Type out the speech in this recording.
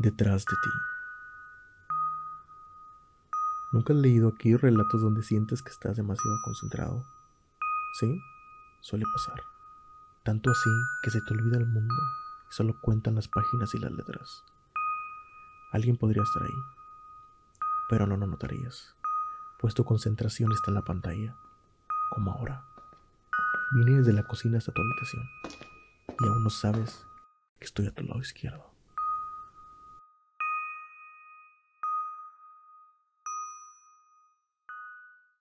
detrás de ti. ¿Nunca has leído aquí relatos donde sientes que estás demasiado concentrado? Sí, suele pasar. Tanto así que se te olvida el mundo y solo cuentan las páginas y las letras. Alguien podría estar ahí, pero no lo notarías, pues tu concentración está en la pantalla, como ahora. Vine desde la cocina hasta tu habitación y aún no sabes que estoy a tu lado izquierdo.